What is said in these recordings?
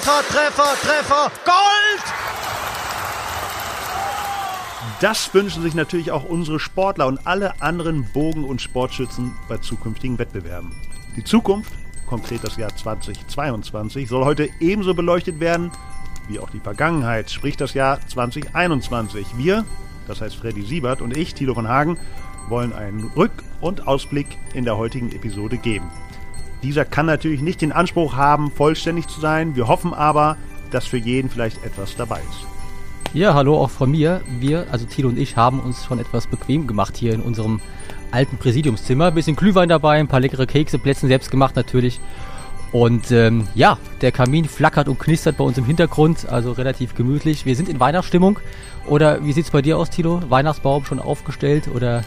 Treffer, Treffer, Treffer, Gold! Das wünschen sich natürlich auch unsere Sportler und alle anderen Bogen- und Sportschützen bei zukünftigen Wettbewerben. Die Zukunft, konkret das Jahr 2022, soll heute ebenso beleuchtet werden wie auch die Vergangenheit, sprich das Jahr 2021. Wir, das heißt Freddy Siebert und ich, Thilo von Hagen, wollen einen Rück- und Ausblick in der heutigen Episode geben. Dieser kann natürlich nicht den Anspruch haben, vollständig zu sein. Wir hoffen aber, dass für jeden vielleicht etwas dabei ist. Ja, hallo auch von mir. Wir, also Thilo und ich, haben uns schon etwas bequem gemacht hier in unserem alten Präsidiumszimmer. Ein bisschen Glühwein dabei, ein paar leckere Kekse, Plätzchen selbst gemacht natürlich. Und ähm, ja, der Kamin flackert und knistert bei uns im Hintergrund, also relativ gemütlich. Wir sind in Weihnachtsstimmung. Oder wie sieht's bei dir aus, Tilo? Weihnachtsbaum schon aufgestellt oder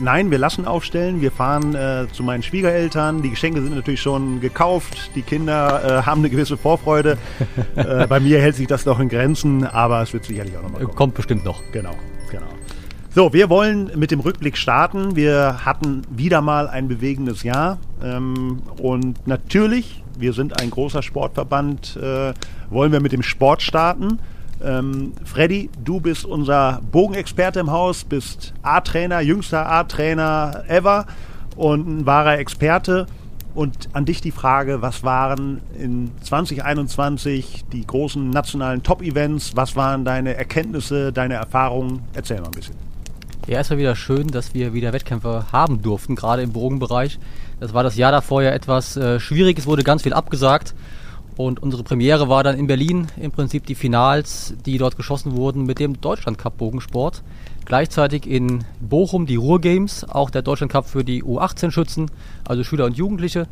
Nein, wir lassen aufstellen. Wir fahren äh, zu meinen Schwiegereltern. Die Geschenke sind natürlich schon gekauft. Die Kinder äh, haben eine gewisse Vorfreude. äh, bei mir hält sich das noch in Grenzen, aber es wird sicherlich auch nochmal kommen. Kommt bestimmt noch. Genau, genau. So, wir wollen mit dem Rückblick starten. Wir hatten wieder mal ein bewegendes Jahr. Ähm, und natürlich, wir sind ein großer Sportverband, äh, wollen wir mit dem Sport starten. Ähm, Freddy, du bist unser Bogenexperte im Haus, bist A-Trainer, jüngster A-Trainer ever und ein wahrer Experte. Und an dich die Frage, was waren in 2021 die großen nationalen Top-Events? Was waren deine Erkenntnisse, deine Erfahrungen? Erzähl mal ein bisschen. Ja, es war wieder schön, dass wir wieder Wettkämpfe haben durften, gerade im Bogenbereich. Das war das Jahr davor ja etwas äh, schwierig, es wurde ganz viel abgesagt. Und unsere Premiere war dann in Berlin im Prinzip die Finals, die dort geschossen wurden mit dem Deutschland Cup Bogensport. Gleichzeitig in Bochum die Ruhr Games, auch der Deutschland Cup für die U18-Schützen, also Schüler und Jugendliche,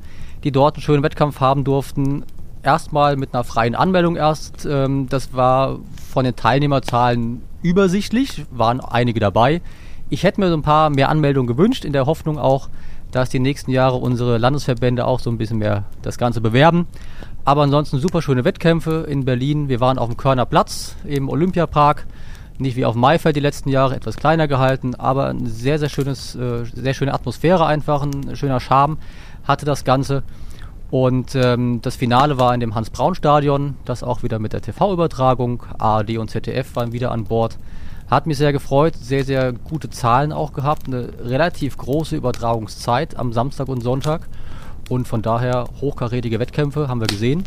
die dort einen schönen Wettkampf haben durften. Erstmal mit einer freien Anmeldung erst. Ähm, das war von den Teilnehmerzahlen übersichtlich, waren einige dabei. Ich hätte mir so ein paar mehr Anmeldungen gewünscht, in der Hoffnung auch, dass die nächsten Jahre unsere Landesverbände auch so ein bisschen mehr das Ganze bewerben. Aber ansonsten super schöne Wettkämpfe in Berlin. Wir waren auf dem Körner Platz im Olympiapark. Nicht wie auf Maifeld die letzten Jahre, etwas kleiner gehalten, aber ein sehr, sehr schönes, äh, sehr schöne Atmosphäre einfach, ein schöner Charme hatte das Ganze. Und ähm, das Finale war in dem Hans-Braun-Stadion, das auch wieder mit der TV-Übertragung. ARD und ZDF waren wieder an Bord. Hat mich sehr gefreut, sehr, sehr gute Zahlen auch gehabt, eine relativ große Übertragungszeit am Samstag und Sonntag. Und von daher hochkarätige Wettkämpfe haben wir gesehen.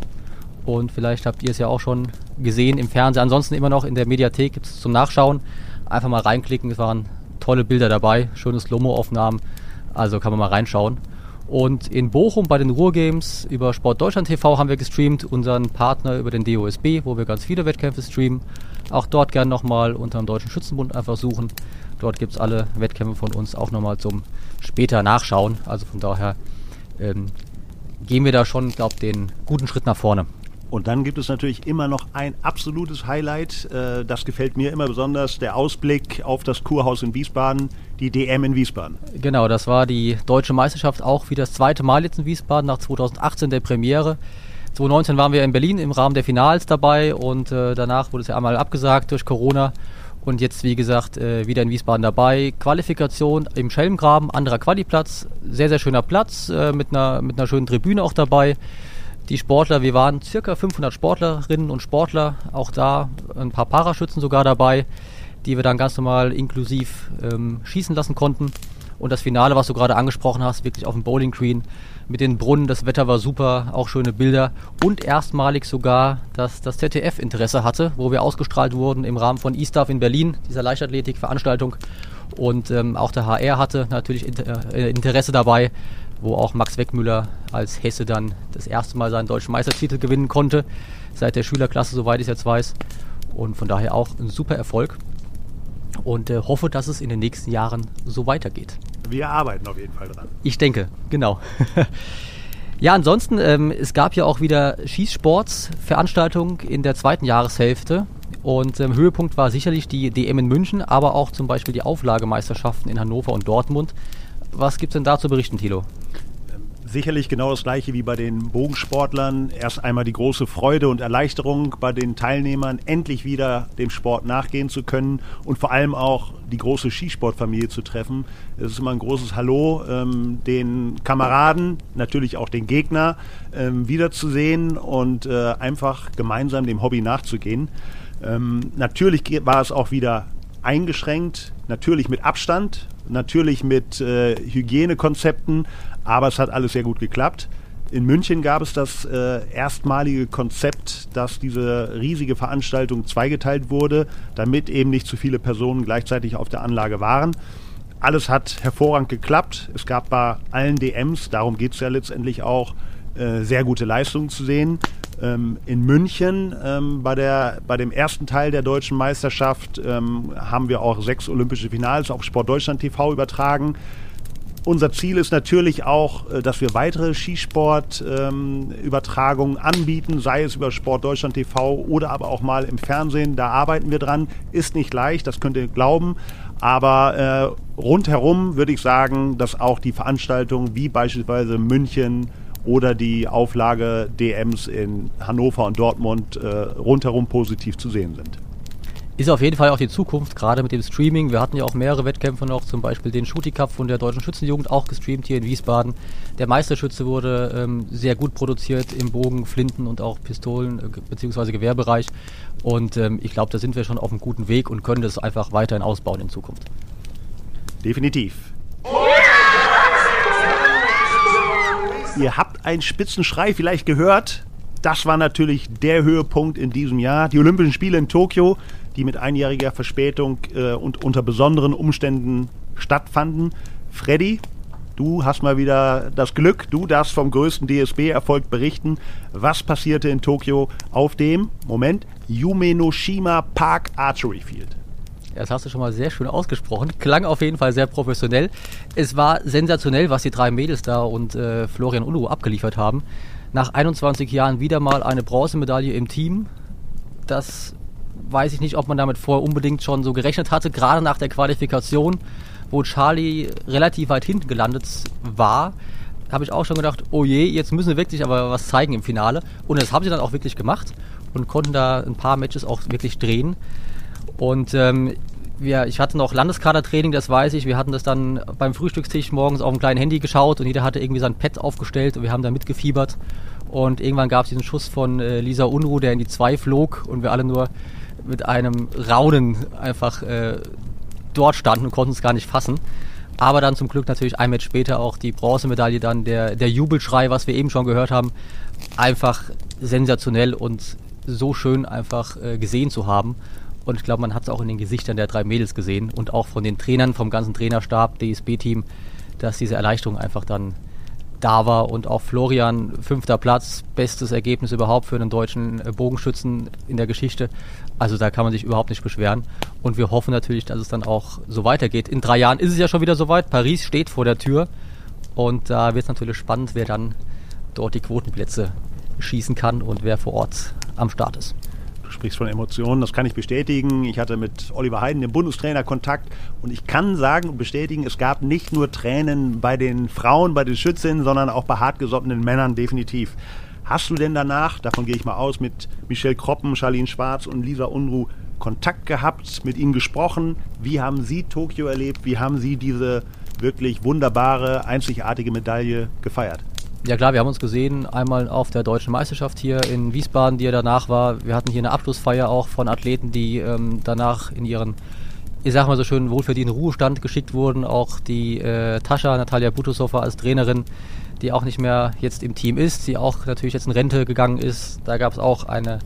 Und vielleicht habt ihr es ja auch schon gesehen im Fernsehen. Ansonsten immer noch in der Mediathek gibt es zum Nachschauen. Einfach mal reinklicken, es waren tolle Bilder dabei, schöne Slow-Mo-Aufnahmen. Also kann man mal reinschauen. Und in Bochum bei den Ruhrgames über Sport Deutschland TV haben wir gestreamt, unseren Partner über den DOSB, wo wir ganz viele Wettkämpfe streamen. Auch dort gern nochmal unter dem Deutschen Schützenbund einfach suchen. Dort gibt es alle Wettkämpfe von uns auch nochmal zum später Nachschauen. Also von daher ähm, gehen wir da schon, glaube den guten Schritt nach vorne. Und dann gibt es natürlich immer noch ein absolutes Highlight. Äh, das gefällt mir immer besonders, der Ausblick auf das Kurhaus in Wiesbaden, die DM in Wiesbaden. Genau, das war die deutsche Meisterschaft auch wie das zweite Mal jetzt in Wiesbaden nach 2018 der Premiere. 2019 waren wir in Berlin im Rahmen der Finals dabei und äh, danach wurde es ja einmal abgesagt durch Corona. Und jetzt, wie gesagt, äh, wieder in Wiesbaden dabei. Qualifikation im Schelmgraben, anderer Qualiplatz. Sehr, sehr schöner Platz äh, mit, einer, mit einer schönen Tribüne auch dabei. Die Sportler, wir waren circa 500 Sportlerinnen und Sportler, auch da ein paar Paraschützen sogar dabei, die wir dann ganz normal inklusiv ähm, schießen lassen konnten. Und das Finale, was du gerade angesprochen hast, wirklich auf dem Bowling Green mit den Brunnen, das Wetter war super, auch schöne Bilder. Und erstmalig sogar, dass das ZDF Interesse hatte, wo wir ausgestrahlt wurden im Rahmen von E-Staff in Berlin, dieser Leichtathletik-Veranstaltung. Und ähm, auch der HR hatte natürlich äh, Interesse dabei, wo auch Max Weckmüller als Hesse dann das erste Mal seinen deutschen Meistertitel gewinnen konnte, seit der Schülerklasse, soweit ich jetzt weiß. Und von daher auch ein super Erfolg und äh, hoffe, dass es in den nächsten Jahren so weitergeht. Wir arbeiten auf jeden Fall dran. Ich denke, genau. ja, ansonsten, ähm, es gab ja auch wieder Schießsportsveranstaltungen in der zweiten Jahreshälfte. Und ähm, Höhepunkt war sicherlich die DM in München, aber auch zum Beispiel die Auflagemeisterschaften in Hannover und Dortmund. Was gibt es denn da zu berichten, Thilo? Sicherlich genau das gleiche wie bei den Bogensportlern. Erst einmal die große Freude und Erleichterung bei den Teilnehmern, endlich wieder dem Sport nachgehen zu können und vor allem auch die große Skisportfamilie zu treffen. Es ist immer ein großes Hallo, ähm, den Kameraden, natürlich auch den Gegner ähm, wiederzusehen und äh, einfach gemeinsam dem Hobby nachzugehen. Ähm, natürlich war es auch wieder eingeschränkt, natürlich mit Abstand, natürlich mit äh, Hygienekonzepten, aber es hat alles sehr gut geklappt. In München gab es das äh, erstmalige Konzept, dass diese riesige Veranstaltung zweigeteilt wurde, damit eben nicht zu viele Personen gleichzeitig auf der Anlage waren. Alles hat hervorragend geklappt. Es gab bei allen DMs, darum geht es ja letztendlich auch, äh, sehr gute Leistungen zu sehen. Ähm, in München ähm, bei, der, bei dem ersten Teil der deutschen Meisterschaft ähm, haben wir auch sechs olympische Finals auf Sport Deutschland TV übertragen. Unser Ziel ist natürlich auch, äh, dass wir weitere Skisport-Übertragungen ähm, anbieten, sei es über Sport Deutschland TV oder aber auch mal im Fernsehen. Da arbeiten wir dran. Ist nicht leicht, das könnt ihr glauben. Aber äh, rundherum würde ich sagen, dass auch die Veranstaltungen wie beispielsweise München oder die Auflage DMs in Hannover und Dortmund äh, rundherum positiv zu sehen sind ist auf jeden Fall auch die Zukunft, gerade mit dem Streaming. Wir hatten ja auch mehrere Wettkämpfe noch, zum Beispiel den Shooty Cup von der Deutschen Schützenjugend, auch gestreamt hier in Wiesbaden. Der Meisterschütze wurde ähm, sehr gut produziert im Bogen, Flinten und auch Pistolen- äh, bzw. Gewehrbereich. Und ähm, ich glaube, da sind wir schon auf einem guten Weg und können das einfach weiterhin ausbauen in Zukunft. Definitiv. Ihr habt einen Spitzenschrei vielleicht gehört. Das war natürlich der Höhepunkt in diesem Jahr. Die Olympischen Spiele in Tokio die mit einjähriger Verspätung äh, und unter besonderen Umständen stattfanden. Freddy, du hast mal wieder das Glück, du darfst vom größten DSB-Erfolg berichten. Was passierte in Tokio auf dem, Moment, Yumenoshima Park Archery Field? Das hast du schon mal sehr schön ausgesprochen. Klang auf jeden Fall sehr professionell. Es war sensationell, was die drei Mädels da und äh, Florian Unruh abgeliefert haben. Nach 21 Jahren wieder mal eine Bronzemedaille im Team. Das weiß ich nicht, ob man damit vorher unbedingt schon so gerechnet hatte, gerade nach der Qualifikation, wo Charlie relativ weit hinten gelandet war, habe ich auch schon gedacht, oh je, jetzt müssen wir wirklich aber was zeigen im Finale. Und das haben sie dann auch wirklich gemacht und konnten da ein paar Matches auch wirklich drehen. Und ähm, wir, ich hatte noch Landeskadertraining, das weiß ich. Wir hatten das dann beim Frühstückstisch morgens auf dem kleinen Handy geschaut und jeder hatte irgendwie sein Pad aufgestellt und wir haben da mitgefiebert. Und irgendwann gab es diesen Schuss von äh, Lisa Unruh, der in die 2 flog und wir alle nur mit einem Raunen einfach äh, dort standen und konnten es gar nicht fassen. Aber dann zum Glück natürlich ein Match später auch die Bronzemedaille, dann der, der Jubelschrei, was wir eben schon gehört haben, einfach sensationell und so schön einfach äh, gesehen zu haben. Und ich glaube, man hat es auch in den Gesichtern der drei Mädels gesehen und auch von den Trainern, vom ganzen Trainerstab, DSB-Team, dass diese Erleichterung einfach dann da war und auch Florian fünfter Platz, bestes Ergebnis überhaupt für einen deutschen äh, Bogenschützen in der Geschichte. Also da kann man sich überhaupt nicht beschweren und wir hoffen natürlich, dass es dann auch so weitergeht. In drei Jahren ist es ja schon wieder soweit. Paris steht vor der Tür und da wird es natürlich spannend, wer dann dort die Quotenplätze schießen kann und wer vor Ort am Start ist sprichst von Emotionen, das kann ich bestätigen. Ich hatte mit Oliver Heiden, dem Bundestrainer, Kontakt und ich kann sagen und bestätigen, es gab nicht nur Tränen bei den Frauen, bei den Schützinnen, sondern auch bei hartgesottenen Männern definitiv. Hast du denn danach, davon gehe ich mal aus, mit Michelle Kroppen, Charlene Schwarz und Lisa Unruh Kontakt gehabt, mit ihnen gesprochen? Wie haben sie Tokio erlebt? Wie haben sie diese wirklich wunderbare, einzigartige Medaille gefeiert? Ja klar, wir haben uns gesehen, einmal auf der deutschen Meisterschaft hier in Wiesbaden, die ja danach war. Wir hatten hier eine Abschlussfeier auch von Athleten, die ähm, danach in ihren, ich sag mal so schön, wohlverdienten Ruhestand geschickt wurden. Auch die äh, Tascha, Natalia Butusova als Trainerin, die auch nicht mehr jetzt im Team ist, die auch natürlich jetzt in Rente gegangen ist. Da gab es auch eine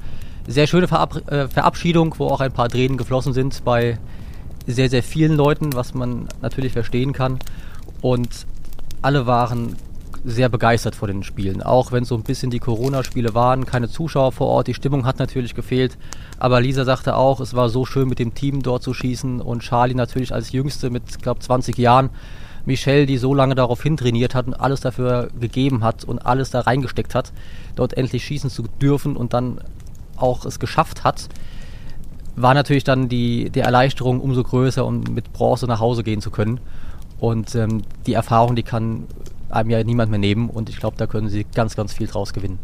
sehr schöne Verab äh, Verabschiedung, wo auch ein paar Tränen geflossen sind bei sehr, sehr vielen Leuten, was man natürlich verstehen kann. Und alle waren sehr begeistert vor den Spielen. Auch wenn so ein bisschen die Corona-Spiele waren, keine Zuschauer vor Ort, die Stimmung hat natürlich gefehlt. Aber Lisa sagte auch, es war so schön mit dem Team dort zu schießen und Charlie natürlich als Jüngste mit, glaube 20 Jahren. Michelle, die so lange darauf hintrainiert hat und alles dafür gegeben hat und alles da reingesteckt hat, dort endlich schießen zu dürfen und dann auch es geschafft hat, war natürlich dann die, die Erleichterung umso größer, um mit Bronze nach Hause gehen zu können. Und ähm, die Erfahrung, die kann einem ja niemand mehr nehmen und ich glaube, da können sie ganz, ganz viel draus gewinnen.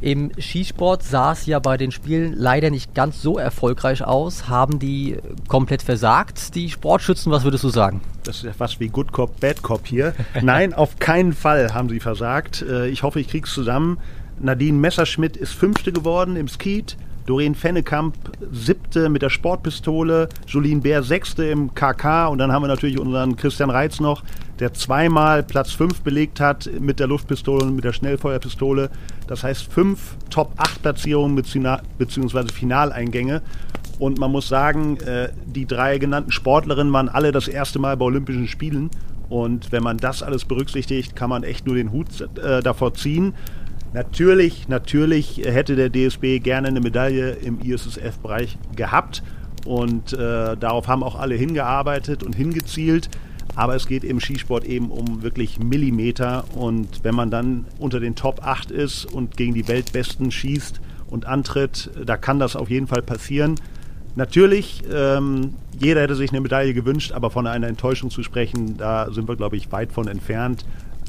Im Skisport sah es ja bei den Spielen leider nicht ganz so erfolgreich aus. Haben die komplett versagt, die Sportschützen? Was würdest du sagen? Das ist ja fast wie Good Cop, Bad Cop hier. Nein, auf keinen Fall haben sie versagt. Äh, ich hoffe, ich krieg's zusammen. Nadine Messerschmidt ist Fünfte geworden im Skeet. Doreen Fennekamp siebte mit der Sportpistole, Julien Bär sechste im KK und dann haben wir natürlich unseren Christian Reitz noch, der zweimal Platz fünf belegt hat mit der Luftpistole und mit der Schnellfeuerpistole. Das heißt fünf Top-8-Platzierungen bzw. Finaleingänge. Und man muss sagen, äh, die drei genannten Sportlerinnen waren alle das erste Mal bei Olympischen Spielen. Und wenn man das alles berücksichtigt, kann man echt nur den Hut äh, davor ziehen. Natürlich, natürlich hätte der DSB gerne eine Medaille im ISSF-Bereich gehabt und äh, darauf haben auch alle hingearbeitet und hingezielt. Aber es geht im Skisport eben um wirklich Millimeter und wenn man dann unter den Top 8 ist und gegen die Weltbesten schießt und antritt, da kann das auf jeden Fall passieren. Natürlich, ähm, jeder hätte sich eine Medaille gewünscht, aber von einer Enttäuschung zu sprechen, da sind wir, glaube ich, weit von entfernt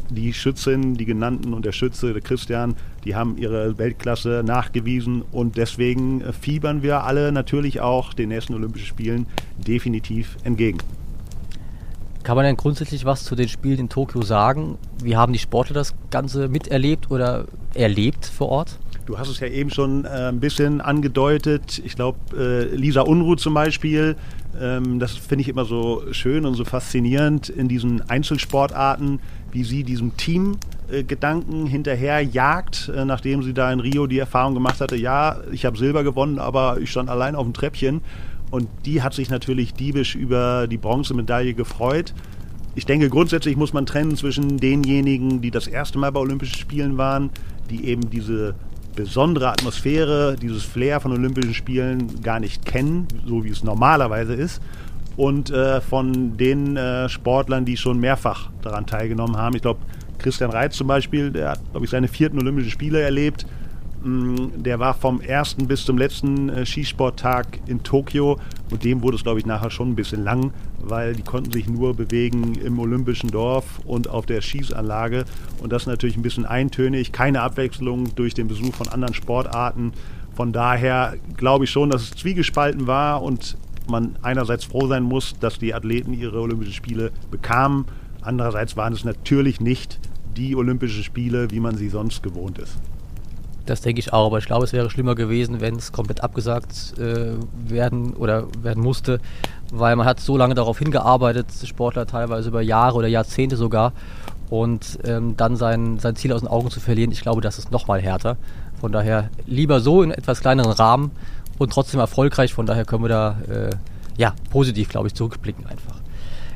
die Schützin, die genannten und der Schütze, der Christian, die haben ihre Weltklasse nachgewiesen und deswegen fiebern wir alle natürlich auch den nächsten Olympischen Spielen definitiv entgegen. Kann man denn grundsätzlich was zu den Spielen in Tokio sagen? Wie haben die Sportler das Ganze miterlebt oder erlebt vor Ort? Du hast es ja eben schon äh, ein bisschen angedeutet. Ich glaube, äh, Lisa Unruh zum Beispiel, das finde ich immer so schön und so faszinierend in diesen Einzelsportarten, wie sie diesem Teamgedanken äh, hinterher jagt, äh, nachdem sie da in Rio die Erfahrung gemacht hatte, ja, ich habe Silber gewonnen, aber ich stand allein auf dem Treppchen. Und die hat sich natürlich diebisch über die Bronzemedaille gefreut. Ich denke, grundsätzlich muss man trennen zwischen denjenigen, die das erste Mal bei Olympischen Spielen waren, die eben diese besondere Atmosphäre, dieses Flair von Olympischen Spielen gar nicht kennen, so wie es normalerweise ist, und äh, von den äh, Sportlern, die schon mehrfach daran teilgenommen haben. Ich glaube, Christian Reitz zum Beispiel, der hat, glaube ich, seine vierten Olympischen Spiele erlebt. Mm, der war vom ersten bis zum letzten äh, Skisporttag in Tokio und dem wurde es, glaube ich, nachher schon ein bisschen lang, weil die konnten sich nur bewegen im Olympischen Dorf und auf der Schießanlage und das natürlich ein bisschen eintönig, keine Abwechslung durch den Besuch von anderen Sportarten. Von daher glaube ich schon, dass es zwiegespalten war und man einerseits froh sein muss, dass die Athleten ihre Olympischen Spiele bekamen. Andererseits waren es natürlich nicht die Olympischen Spiele, wie man sie sonst gewohnt ist. Das denke ich auch, aber ich glaube, es wäre schlimmer gewesen, wenn es komplett abgesagt äh, werden oder werden musste, weil man hat so lange darauf hingearbeitet, Sportler teilweise über Jahre oder Jahrzehnte sogar, und ähm, dann sein, sein Ziel aus den Augen zu verlieren, ich glaube, das ist nochmal härter. Von daher lieber so in etwas kleineren Rahmen und trotzdem erfolgreich. Von daher können wir da äh, ja, positiv, glaube ich, zurückblicken einfach.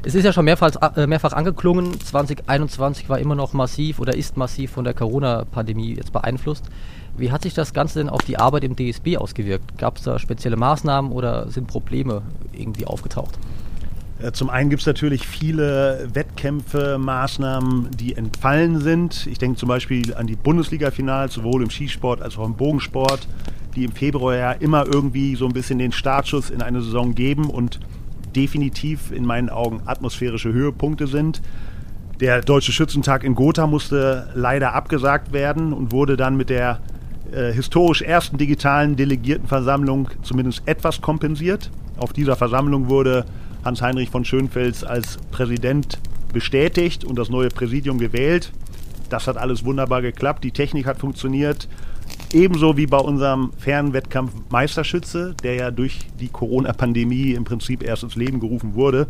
Es ist ja schon mehrfach, äh, mehrfach angeklungen, 2021 war immer noch massiv oder ist massiv von der Corona-Pandemie jetzt beeinflusst. Wie hat sich das Ganze denn auf die Arbeit im DSB ausgewirkt? Gab es da spezielle Maßnahmen oder sind Probleme irgendwie aufgetaucht? Äh, zum einen gibt es natürlich viele Wettkämpfe, Maßnahmen, die entfallen sind. Ich denke zum Beispiel an die Bundesliga-Finals, sowohl im Skisport als auch im Bogensport, die im Februar ja immer irgendwie so ein bisschen den Startschuss in eine Saison geben und definitiv in meinen Augen atmosphärische Höhepunkte sind. Der Deutsche Schützentag in Gotha musste leider abgesagt werden und wurde dann mit der äh, historisch ersten digitalen Delegiertenversammlung zumindest etwas kompensiert. Auf dieser Versammlung wurde Hans-Heinrich von Schönfels als Präsident bestätigt und das neue Präsidium gewählt. Das hat alles wunderbar geklappt. Die Technik hat funktioniert. Ebenso wie bei unserem Fernwettkampf Meisterschütze, der ja durch die Corona-Pandemie im Prinzip erst ins Leben gerufen wurde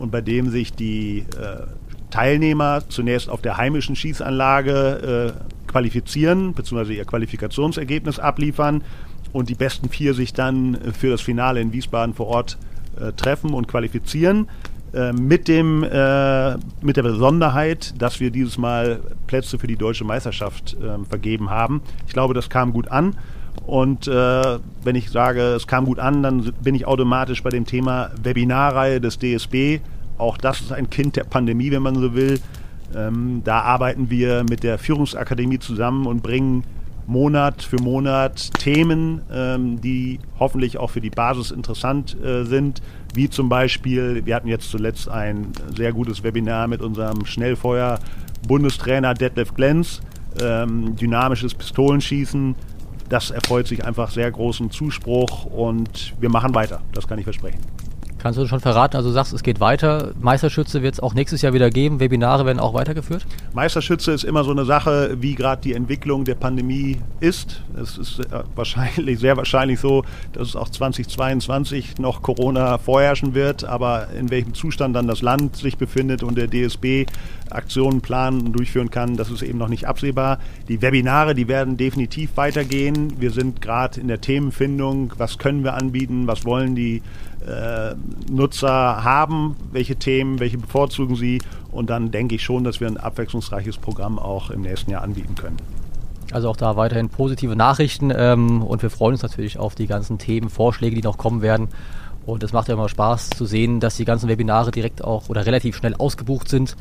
und bei dem sich die äh, Teilnehmer zunächst auf der heimischen Schießanlage äh, qualifizieren, beziehungsweise ihr Qualifikationsergebnis abliefern und die besten vier sich dann für das Finale in Wiesbaden vor Ort äh, treffen und qualifizieren. Äh, mit, dem, äh, mit der Besonderheit, dass wir dieses Mal Plätze für die deutsche Meisterschaft äh, vergeben haben. Ich glaube, das kam gut an. Und äh, wenn ich sage, es kam gut an, dann bin ich automatisch bei dem Thema Webinarreihe des DSB. Auch das ist ein Kind der Pandemie, wenn man so will. Ähm, da arbeiten wir mit der Führungsakademie zusammen und bringen Monat für Monat Themen, ähm, die hoffentlich auch für die Basis interessant äh, sind, wie zum Beispiel, wir hatten jetzt zuletzt ein sehr gutes Webinar mit unserem Schnellfeuer Bundestrainer Detlef Glenz. Ähm, dynamisches Pistolenschießen, das erfreut sich einfach sehr großen Zuspruch und wir machen weiter, das kann ich versprechen. Kannst du schon verraten, also sagst, es geht weiter. Meisterschütze wird es auch nächstes Jahr wieder geben. Webinare werden auch weitergeführt? Meisterschütze ist immer so eine Sache, wie gerade die Entwicklung der Pandemie ist. Es ist äh, wahrscheinlich, sehr wahrscheinlich so, dass es auch 2022 noch Corona vorherrschen wird. Aber in welchem Zustand dann das Land sich befindet und der DSB Aktionen planen und durchführen kann, das ist eben noch nicht absehbar. Die Webinare, die werden definitiv weitergehen. Wir sind gerade in der Themenfindung. Was können wir anbieten? Was wollen die äh, Nutzer haben, welche Themen, welche bevorzugen sie und dann denke ich schon, dass wir ein abwechslungsreiches Programm auch im nächsten Jahr anbieten können. Also auch da weiterhin positive Nachrichten ähm, und wir freuen uns natürlich auf die ganzen Themen, Vorschläge, die noch kommen werden. Und es macht ja immer Spaß zu sehen, dass die ganzen Webinare direkt auch oder relativ schnell ausgebucht sind.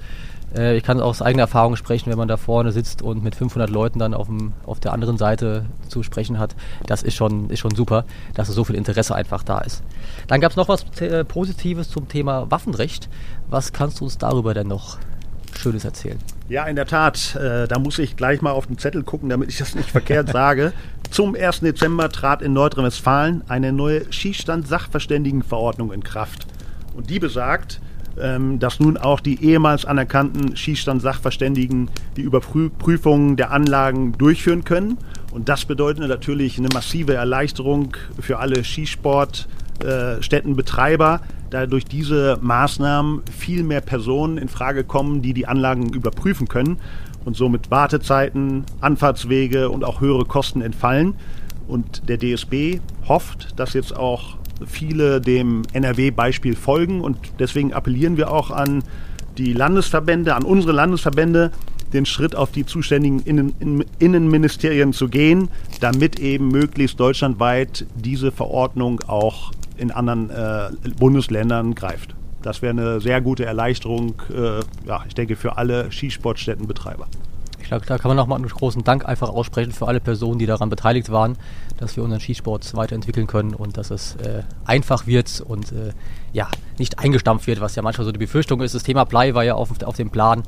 Äh, ich kann aus eigener Erfahrung sprechen, wenn man da vorne sitzt und mit 500 Leuten dann auf, dem, auf der anderen Seite zu sprechen hat. Das ist schon, ist schon super, dass so viel Interesse einfach da ist. Dann gab es noch was äh, Positives zum Thema Waffenrecht. Was kannst du uns darüber denn noch Schönes erzählen? Ja, in der Tat. Äh, da muss ich gleich mal auf den Zettel gucken, damit ich das nicht verkehrt sage. Zum 1. Dezember trat in Nordrhein-Westfalen eine neue Schießstand-Sachverständigenverordnung in Kraft. Und die besagt, ähm, dass nun auch die ehemals anerkannten Schießstand-Sachverständigen die Überprüfungen der Anlagen durchführen können. Und das bedeutet natürlich eine massive Erleichterung für alle Skisportstättenbetreiber, da durch diese Maßnahmen viel mehr Personen in Frage kommen, die die Anlagen überprüfen können und somit Wartezeiten, Anfahrtswege und auch höhere Kosten entfallen. Und der DSB hofft, dass jetzt auch viele dem NRW-Beispiel folgen und deswegen appellieren wir auch an die Landesverbände, an unsere Landesverbände, den Schritt auf die zuständigen Innen Innenministerien zu gehen, damit eben möglichst deutschlandweit diese Verordnung auch in anderen äh, Bundesländern greift. Das wäre eine sehr gute Erleichterung, äh, ja, ich denke, für alle Skisportstättenbetreiber. Glaube, da kann man nochmal einen großen Dank einfach aussprechen für alle Personen, die daran beteiligt waren, dass wir unseren Skisport weiterentwickeln können und dass es äh, einfach wird und äh, ja, nicht eingestampft wird, was ja manchmal so die Befürchtung ist. Das Thema Blei war ja auf, auf dem Plan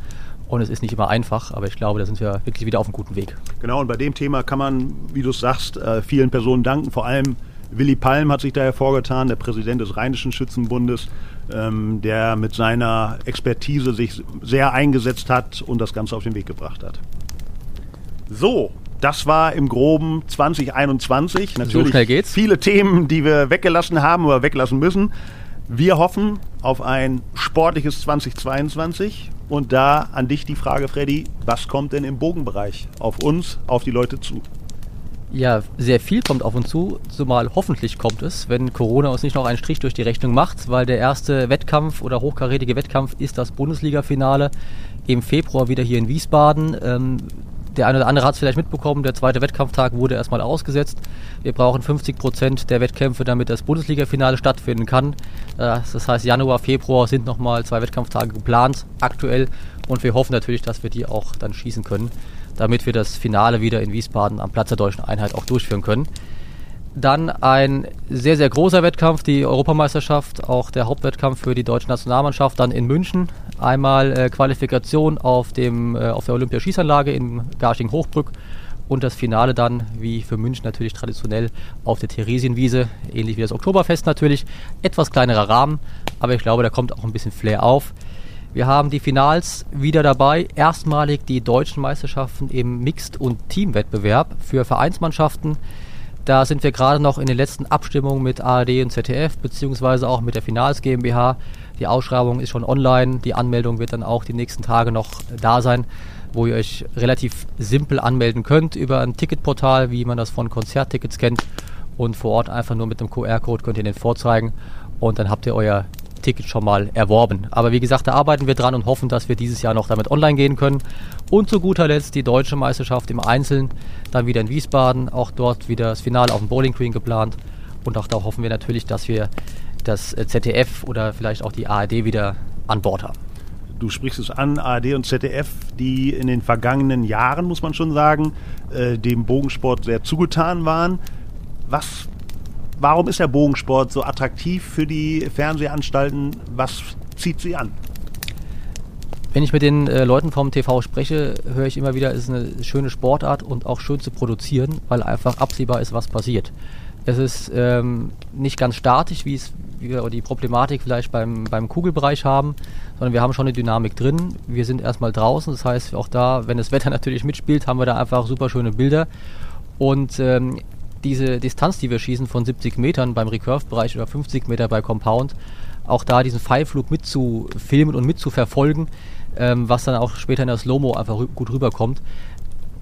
und es ist nicht immer einfach, aber ich glaube, da sind wir wirklich wieder auf einem guten Weg. Genau, und bei dem Thema kann man, wie du es sagst, äh, vielen Personen danken, vor allem Willi Palm hat sich da hervorgetan, der Präsident des Rheinischen Schützenbundes, ähm, der mit seiner Expertise sich sehr eingesetzt hat und das Ganze auf den Weg gebracht hat. So, das war im Groben 2021. Natürlich so geht's. viele Themen, die wir weggelassen haben oder weglassen müssen. Wir hoffen auf ein sportliches 2022. Und da an dich die Frage, Freddy, was kommt denn im Bogenbereich auf uns, auf die Leute zu? Ja, sehr viel kommt auf uns zu, zumal hoffentlich kommt es, wenn Corona uns nicht noch einen Strich durch die Rechnung macht, weil der erste Wettkampf oder hochkarätige Wettkampf ist das Bundesliga-Finale im Februar wieder hier in Wiesbaden. Ähm, der eine oder andere hat es vielleicht mitbekommen, der zweite Wettkampftag wurde erstmal ausgesetzt. Wir brauchen 50 Prozent der Wettkämpfe, damit das Bundesliga-Finale stattfinden kann. Äh, das heißt, Januar, Februar sind nochmal zwei Wettkampftage geplant, aktuell. Und wir hoffen natürlich, dass wir die auch dann schießen können damit wir das Finale wieder in Wiesbaden am Platz der Deutschen Einheit auch durchführen können. Dann ein sehr, sehr großer Wettkampf, die Europameisterschaft, auch der Hauptwettkampf für die deutsche Nationalmannschaft dann in München. Einmal äh, Qualifikation auf, dem, äh, auf der Olympiaschießanlage in Garching-Hochbrück und das Finale dann, wie für München natürlich traditionell, auf der Theresienwiese, ähnlich wie das Oktoberfest natürlich. Etwas kleinerer Rahmen, aber ich glaube, da kommt auch ein bisschen Flair auf. Wir haben die Finals wieder dabei. Erstmalig die deutschen Meisterschaften im Mixed- und Teamwettbewerb für Vereinsmannschaften. Da sind wir gerade noch in den letzten Abstimmungen mit ARD und ZDF, beziehungsweise auch mit der Finals GmbH. Die Ausschreibung ist schon online. Die Anmeldung wird dann auch die nächsten Tage noch da sein, wo ihr euch relativ simpel anmelden könnt über ein Ticketportal, wie man das von Konzerttickets kennt. Und vor Ort einfach nur mit dem QR-Code könnt ihr den vorzeigen und dann habt ihr euer Ticket schon mal erworben. Aber wie gesagt, da arbeiten wir dran und hoffen, dass wir dieses Jahr noch damit online gehen können. Und zu guter Letzt die deutsche Meisterschaft im Einzelnen, dann wieder in Wiesbaden, auch dort wieder das Finale auf dem Bowling Green geplant. Und auch da hoffen wir natürlich, dass wir das ZDF oder vielleicht auch die ARD wieder an Bord haben. Du sprichst es an, ARD und ZDF, die in den vergangenen Jahren, muss man schon sagen, äh, dem Bogensport sehr zugetan waren. Was Warum ist der Bogensport so attraktiv für die Fernsehanstalten? Was zieht sie an? Wenn ich mit den äh, Leuten vom TV spreche, höre ich immer wieder, es ist eine schöne Sportart und auch schön zu produzieren, weil einfach absehbar ist, was passiert. Es ist ähm, nicht ganz statisch, wie es wir die Problematik vielleicht beim, beim Kugelbereich haben, sondern wir haben schon eine Dynamik drin. Wir sind erstmal draußen, das heißt auch da, wenn das Wetter natürlich mitspielt, haben wir da einfach super schöne Bilder. Und ähm, diese Distanz, die wir schießen von 70 Metern beim Recurve-Bereich oder 50 Meter bei Compound, auch da diesen Pfeilflug mitzufilmen und mitzuverfolgen, ähm, was dann auch später in der Slow-Mo einfach gut rüberkommt,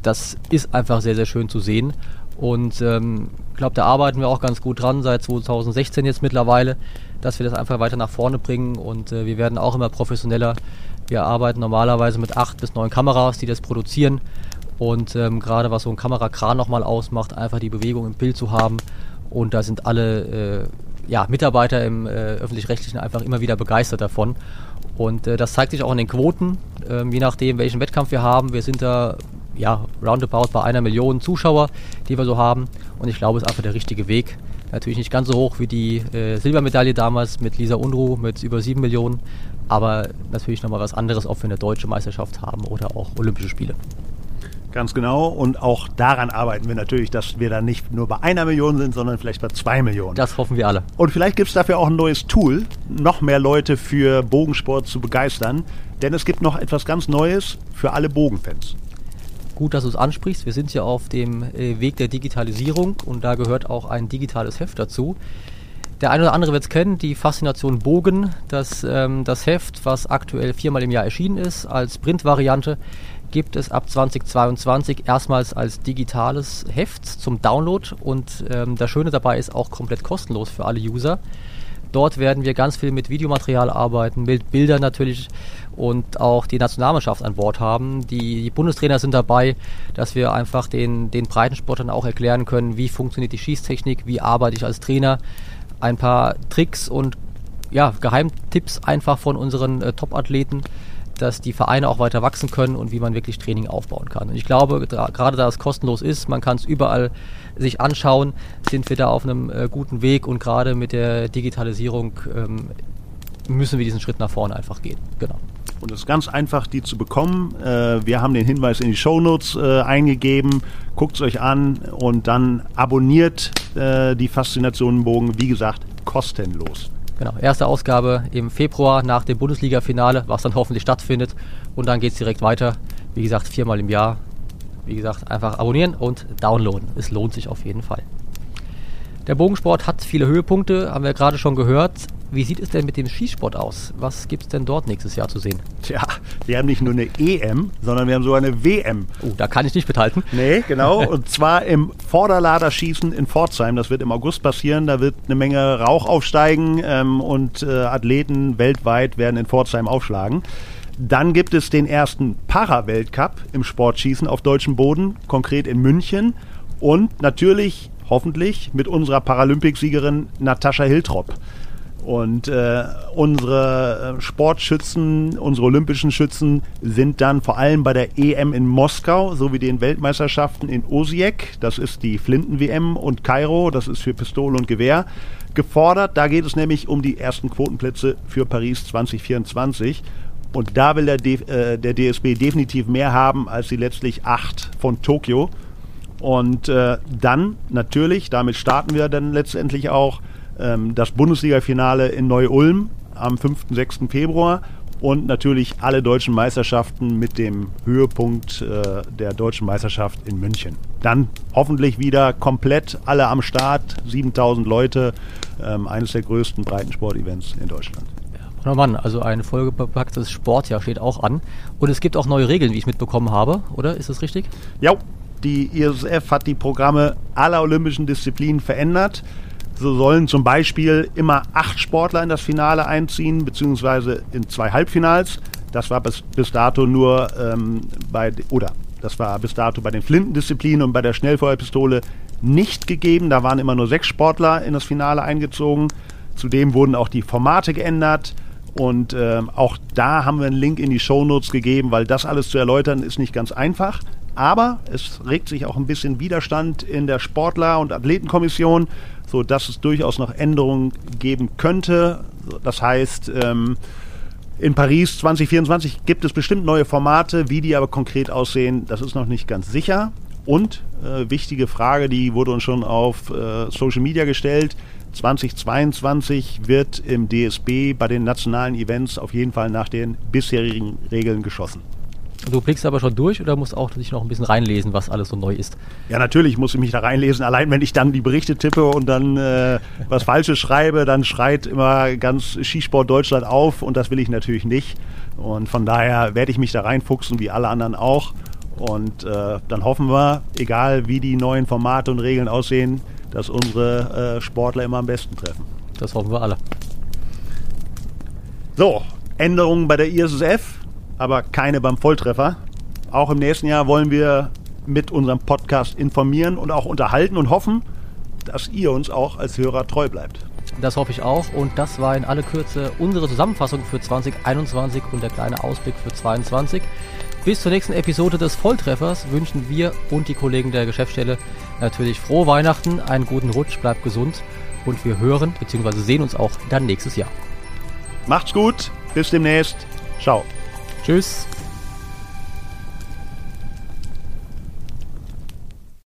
das ist einfach sehr, sehr schön zu sehen. Und ähm, ich glaube, da arbeiten wir auch ganz gut dran, seit 2016 jetzt mittlerweile, dass wir das einfach weiter nach vorne bringen und äh, wir werden auch immer professioneller. Wir arbeiten normalerweise mit acht bis neun Kameras, die das produzieren. Und ähm, gerade was so ein Kamerakran nochmal ausmacht, einfach die Bewegung im Bild zu haben. Und da sind alle äh, ja, Mitarbeiter im äh, öffentlich-rechtlichen einfach immer wieder begeistert davon. Und äh, das zeigt sich auch in den Quoten, ähm, je nachdem, welchen Wettkampf wir haben. Wir sind da ja, roundabout bei einer Million Zuschauer, die wir so haben. Und ich glaube, es ist einfach der richtige Weg. Natürlich nicht ganz so hoch wie die äh, Silbermedaille damals mit Lisa Unruh mit über sieben Millionen, aber natürlich nochmal was anderes, ob wir eine deutsche Meisterschaft haben oder auch Olympische Spiele. Ganz genau. Und auch daran arbeiten wir natürlich, dass wir dann nicht nur bei einer Million sind, sondern vielleicht bei zwei Millionen. Das hoffen wir alle. Und vielleicht gibt es dafür auch ein neues Tool, noch mehr Leute für Bogensport zu begeistern. Denn es gibt noch etwas ganz Neues für alle Bogenfans. Gut, dass du es ansprichst. Wir sind ja auf dem äh, Weg der Digitalisierung und da gehört auch ein digitales Heft dazu. Der eine oder andere wird es kennen, die Faszination Bogen, das, ähm, das Heft, was aktuell viermal im Jahr erschienen ist, als Printvariante, gibt es ab 2022 erstmals als digitales Heft zum Download und ähm, das Schöne dabei ist auch komplett kostenlos für alle User. Dort werden wir ganz viel mit Videomaterial arbeiten, mit Bildern natürlich und auch die Nationalmannschaft an Bord haben. Die, die Bundestrainer sind dabei, dass wir einfach den, den Breitensportern auch erklären können, wie funktioniert die Schießtechnik, wie arbeite ich als Trainer. Ein paar Tricks und ja, Geheimtipps einfach von unseren äh, Top-Athleten, dass die Vereine auch weiter wachsen können und wie man wirklich Training aufbauen kann. Und ich glaube, gerade da es kostenlos ist, man kann es überall sich anschauen, sind wir da auf einem äh, guten Weg und gerade mit der Digitalisierung ähm, müssen wir diesen Schritt nach vorne einfach gehen. Genau. Und es ist ganz einfach, die zu bekommen. Äh, wir haben den Hinweis in die Shownotes äh, eingegeben. Guckt es euch an und dann abonniert äh, die Faszinationenbogen. Wie gesagt, kostenlos. Genau, erste Ausgabe im Februar nach dem Bundesliga-Finale, was dann hoffentlich stattfindet. Und dann geht es direkt weiter. Wie gesagt, viermal im Jahr. Wie gesagt, einfach abonnieren und downloaden. Es lohnt sich auf jeden Fall. Der Bogensport hat viele Höhepunkte, haben wir gerade schon gehört. Wie sieht es denn mit dem Skisport aus? Was gibt es denn dort nächstes Jahr zu sehen? Tja, wir haben nicht nur eine EM, sondern wir haben sogar eine WM. Oh, da kann ich nicht mithalten. Nee, genau. Und zwar im Vorderladerschießen in Pforzheim. Das wird im August passieren. Da wird eine Menge Rauch aufsteigen ähm, und äh, Athleten weltweit werden in Pforzheim aufschlagen. Dann gibt es den ersten Para-Weltcup im Sportschießen auf deutschem Boden, konkret in München. Und natürlich hoffentlich mit unserer Paralympicsiegerin Natascha Hiltrop. Und äh, unsere äh, Sportschützen, unsere olympischen Schützen sind dann vor allem bei der EM in Moskau sowie den Weltmeisterschaften in Osijek, das ist die Flinten-WM, und Kairo, das ist für Pistole und Gewehr, gefordert. Da geht es nämlich um die ersten Quotenplätze für Paris 2024. Und da will der, D äh, der DSB definitiv mehr haben als die letztlich acht von Tokio. Und äh, dann natürlich, damit starten wir dann letztendlich auch ähm, das Bundesliga-Finale in Neu-Ulm am 5. 6. Februar und natürlich alle deutschen Meisterschaften mit dem Höhepunkt äh, der deutschen Meisterschaft in München. Dann hoffentlich wieder komplett alle am Start, 7000 Leute, ähm, eines der größten Breitensport-Events in Deutschland. Oh Mann, also ein vollgepacktes Sportjahr steht auch an. Und es gibt auch neue Regeln, wie ich mitbekommen habe, oder? Ist das richtig? Ja, die ISF hat die Programme aller olympischen Disziplinen verändert. So sollen zum Beispiel immer acht Sportler in das Finale einziehen, beziehungsweise in zwei Halbfinals. Das war bis, bis dato nur ähm, bei, oder das war bis dato bei den Flintendisziplinen und bei der Schnellfeuerpistole nicht gegeben. Da waren immer nur sechs Sportler in das Finale eingezogen. Zudem wurden auch die Formate geändert. Und ähm, auch da haben wir einen Link in die Shownotes gegeben, weil das alles zu erläutern ist nicht ganz einfach. Aber es regt sich auch ein bisschen Widerstand in der Sportler- und Athletenkommission, sodass es durchaus noch Änderungen geben könnte. Das heißt, ähm, In Paris 2024 gibt es bestimmt neue Formate, wie die aber konkret aussehen, das ist noch nicht ganz sicher. Und äh, wichtige Frage, die wurde uns schon auf äh, Social Media gestellt. 2022 wird im DSB bei den nationalen Events auf jeden Fall nach den bisherigen Regeln geschossen. Du blickst aber schon durch oder musst auch dich noch ein bisschen reinlesen, was alles so neu ist? Ja, natürlich muss ich mich da reinlesen. Allein wenn ich dann die Berichte tippe und dann äh, was Falsches schreibe, dann schreit immer ganz Skisport Deutschland auf und das will ich natürlich nicht. Und von daher werde ich mich da reinfuchsen, wie alle anderen auch. Und äh, dann hoffen wir, egal wie die neuen Formate und Regeln aussehen, dass unsere äh, Sportler immer am besten treffen. Das hoffen wir alle. So, Änderungen bei der ISSF, aber keine beim Volltreffer. Auch im nächsten Jahr wollen wir mit unserem Podcast informieren und auch unterhalten und hoffen, dass ihr uns auch als Hörer treu bleibt. Das hoffe ich auch. Und das war in aller Kürze unsere Zusammenfassung für 2021 und der kleine Ausblick für 2022. Bis zur nächsten Episode des Volltreffers wünschen wir und die Kollegen der Geschäftsstelle natürlich frohe Weihnachten, einen guten Rutsch, bleibt gesund und wir hören bzw. sehen uns auch dann nächstes Jahr. Macht's gut, bis demnächst. Ciao. Tschüss.